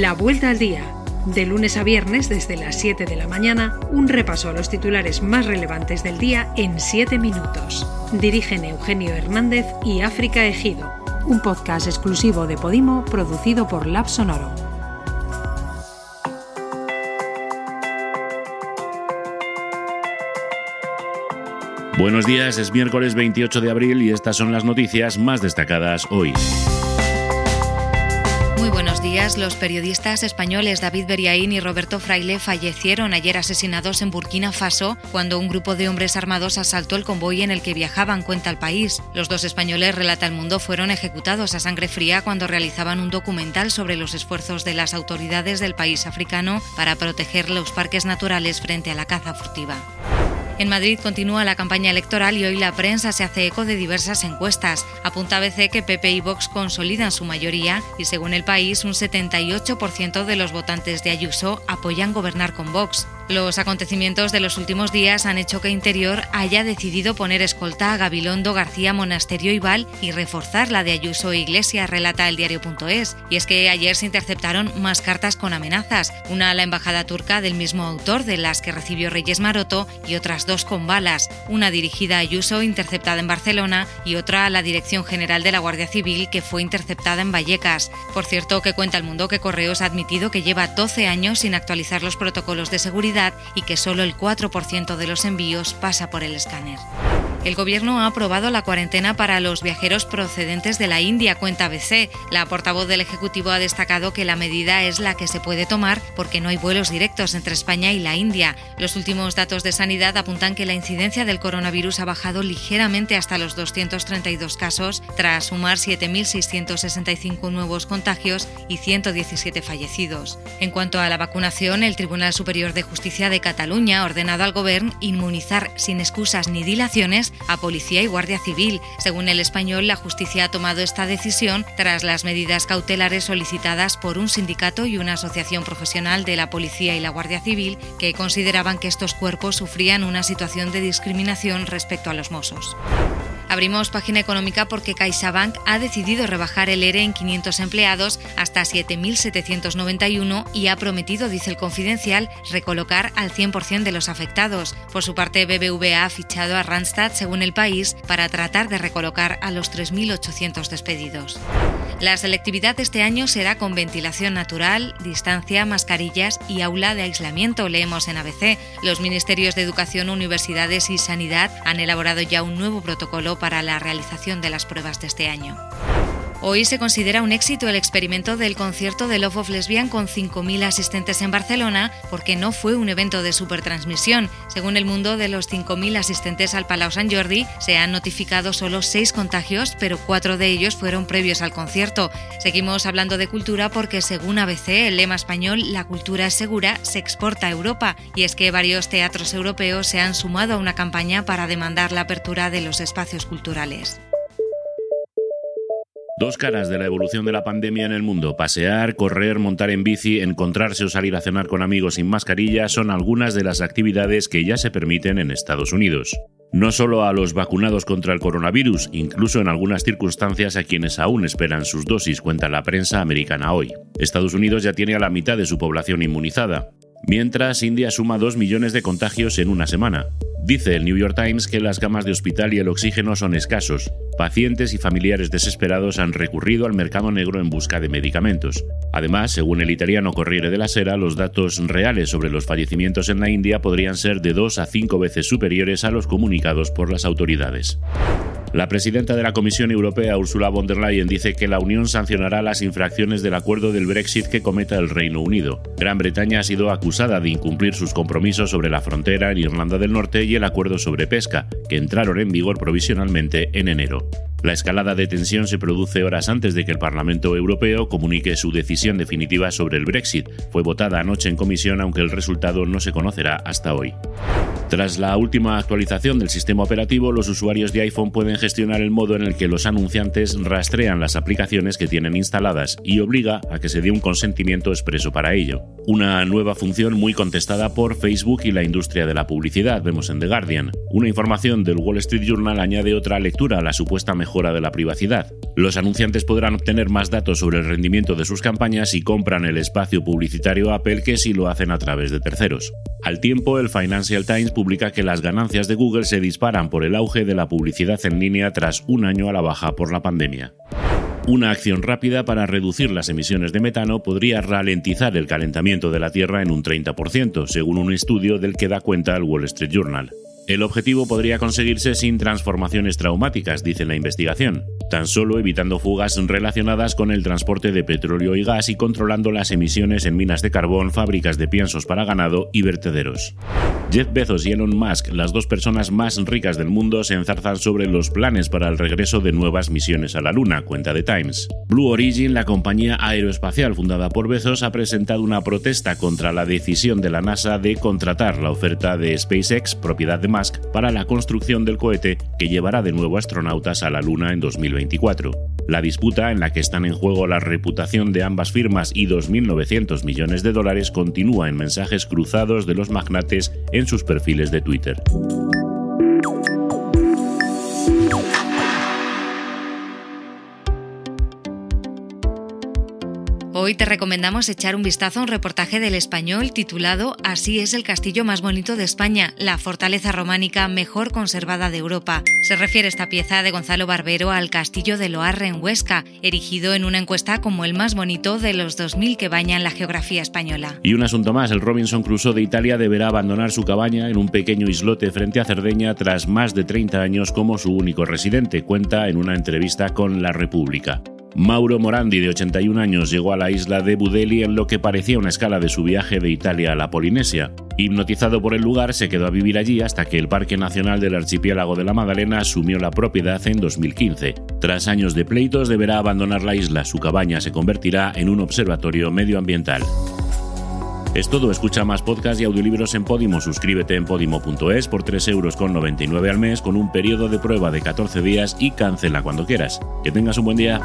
La Vuelta al Día. De lunes a viernes desde las 7 de la mañana, un repaso a los titulares más relevantes del día en 7 minutos. Dirigen Eugenio Hernández y África Ejido. Un podcast exclusivo de Podimo producido por Lab Sonoro. Buenos días, es miércoles 28 de abril y estas son las noticias más destacadas hoy. Muy buenos días. Los periodistas españoles David Beriaín y Roberto Fraile fallecieron ayer asesinados en Burkina Faso cuando un grupo de hombres armados asaltó el convoy en el que viajaban, cuenta el país. Los dos españoles, relata el mundo, fueron ejecutados a sangre fría cuando realizaban un documental sobre los esfuerzos de las autoridades del país africano para proteger los parques naturales frente a la caza furtiva. En Madrid continúa la campaña electoral y hoy la prensa se hace eco de diversas encuestas. Apunta ABC que PP y Vox consolidan su mayoría y según el país un 78% de los votantes de Ayuso apoyan gobernar con Vox. Los acontecimientos de los últimos días han hecho que Interior haya decidido poner escolta a Gabilondo, García, Monasterio y Val y reforzar la de Ayuso e Iglesia, relata el diario.es. Y es que ayer se interceptaron más cartas con amenazas, una a la embajada turca del mismo autor de las que recibió Reyes Maroto y otras dos con balas, una dirigida a Ayuso interceptada en Barcelona y otra a la Dirección General de la Guardia Civil que fue interceptada en Vallecas. Por cierto, que cuenta el mundo que Correos ha admitido que lleva 12 años sin actualizar los protocolos de seguridad y que solo el 4% de los envíos pasa por el escáner. El gobierno ha aprobado la cuarentena para los viajeros procedentes de la India, cuenta ABC. La portavoz del Ejecutivo ha destacado que la medida es la que se puede tomar porque no hay vuelos directos entre España y la India. Los últimos datos de sanidad apuntan que la incidencia del coronavirus ha bajado ligeramente hasta los 232 casos, tras sumar 7.665 nuevos contagios y 117 fallecidos. En cuanto a la vacunación, el Tribunal Superior de Justicia de Cataluña ha ordenado al Gobierno inmunizar sin excusas ni dilaciones a Policía y Guardia Civil. Según el español, la justicia ha tomado esta decisión tras las medidas cautelares solicitadas por un sindicato y una asociación profesional de la Policía y la Guardia Civil que consideraban que estos cuerpos sufrían una situación de discriminación respecto a los mozos. Abrimos página económica porque CaixaBank ha decidido rebajar el ERE en 500 empleados hasta 7.791 y ha prometido, dice el confidencial, recolocar al 100% de los afectados. Por su parte, BBVA ha fichado a Randstad, según el país, para tratar de recolocar a los 3.800 despedidos. La selectividad de este año será con ventilación natural, distancia, mascarillas y aula de aislamiento, leemos en ABC. Los ministerios de Educación, Universidades y Sanidad han elaborado ya un nuevo protocolo para la realización de las pruebas de este año. Hoy se considera un éxito el experimento del concierto de Love of Lesbian con 5.000 asistentes en Barcelona porque no fue un evento de supertransmisión. Según el mundo, de los 5.000 asistentes al Palau Sant Jordi se han notificado solo 6 contagios, pero 4 de ellos fueron previos al concierto. Seguimos hablando de cultura porque según ABC, el lema español La cultura es segura se exporta a Europa y es que varios teatros europeos se han sumado a una campaña para demandar la apertura de los espacios culturales. Dos caras de la evolución de la pandemia en el mundo. Pasear, correr, montar en bici, encontrarse o salir a cenar con amigos sin mascarilla son algunas de las actividades que ya se permiten en Estados Unidos. No solo a los vacunados contra el coronavirus, incluso en algunas circunstancias a quienes aún esperan sus dosis, cuenta la prensa americana hoy. Estados Unidos ya tiene a la mitad de su población inmunizada, mientras India suma 2 millones de contagios en una semana. Dice el New York Times que las camas de hospital y el oxígeno son escasos. Pacientes y familiares desesperados han recurrido al mercado negro en busca de medicamentos. Además, según el italiano Corriere della Sera, los datos reales sobre los fallecimientos en la India podrían ser de dos a cinco veces superiores a los comunicados por las autoridades. La presidenta de la Comisión Europea, Ursula von der Leyen, dice que la Unión sancionará las infracciones del acuerdo del Brexit que cometa el Reino Unido. Gran Bretaña ha sido acusada de incumplir sus compromisos sobre la frontera en Irlanda del Norte y el acuerdo sobre pesca, que entraron en vigor provisionalmente en enero. La escalada de tensión se produce horas antes de que el Parlamento Europeo comunique su decisión definitiva sobre el Brexit. Fue votada anoche en comisión aunque el resultado no se conocerá hasta hoy. Tras la última actualización del sistema operativo, los usuarios de iPhone pueden gestionar el modo en el que los anunciantes rastrean las aplicaciones que tienen instaladas y obliga a que se dé un consentimiento expreso para ello. Una nueva función muy contestada por Facebook y la industria de la publicidad, vemos en The Guardian. Una información del Wall Street Journal añade otra lectura a la supuesta mejora de la privacidad. Los anunciantes podrán obtener más datos sobre el rendimiento de sus campañas si compran el espacio publicitario Apple que si lo hacen a través de terceros. Al tiempo, el Financial Times publica que las ganancias de Google se disparan por el auge de la publicidad en línea tras un año a la baja por la pandemia. Una acción rápida para reducir las emisiones de metano podría ralentizar el calentamiento de la Tierra en un 30%, según un estudio del que da cuenta el Wall Street Journal. El objetivo podría conseguirse sin transformaciones traumáticas, dice la investigación, tan solo evitando fugas relacionadas con el transporte de petróleo y gas y controlando las emisiones en minas de carbón, fábricas de piensos para ganado y vertederos. Jeff Bezos y Elon Musk, las dos personas más ricas del mundo, se enzarzan sobre los planes para el regreso de nuevas misiones a la Luna, cuenta The Times. Blue Origin, la compañía aeroespacial fundada por Bezos, ha presentado una protesta contra la decisión de la NASA de contratar la oferta de SpaceX, propiedad de Musk, para la construcción del cohete que llevará de nuevo astronautas a la Luna en 2024. La disputa, en la que están en juego la reputación de ambas firmas y 2.900 millones de dólares, continúa en mensajes cruzados de los magnates en sus perfiles de Twitter. Hoy te recomendamos echar un vistazo a un reportaje del español titulado Así es el castillo más bonito de España, la fortaleza románica mejor conservada de Europa. Se refiere esta pieza de Gonzalo Barbero al castillo de Loarre en Huesca, erigido en una encuesta como el más bonito de los 2000 que bañan la geografía española. Y un asunto más, el Robinson Crusoe de Italia deberá abandonar su cabaña en un pequeño islote frente a Cerdeña tras más de 30 años como su único residente, cuenta en una entrevista con La República. Mauro Morandi, de 81 años, llegó a la isla de Budeli en lo que parecía una escala de su viaje de Italia a la Polinesia. Hipnotizado por el lugar, se quedó a vivir allí hasta que el Parque Nacional del Archipiélago de la Magdalena asumió la propiedad en 2015. Tras años de pleitos, deberá abandonar la isla. Su cabaña se convertirá en un observatorio medioambiental. Es todo, escucha más podcasts y audiolibros en Podimo. Suscríbete en podimo.es por 3,99 euros al mes con un periodo de prueba de 14 días y cancela cuando quieras. Que tengas un buen día.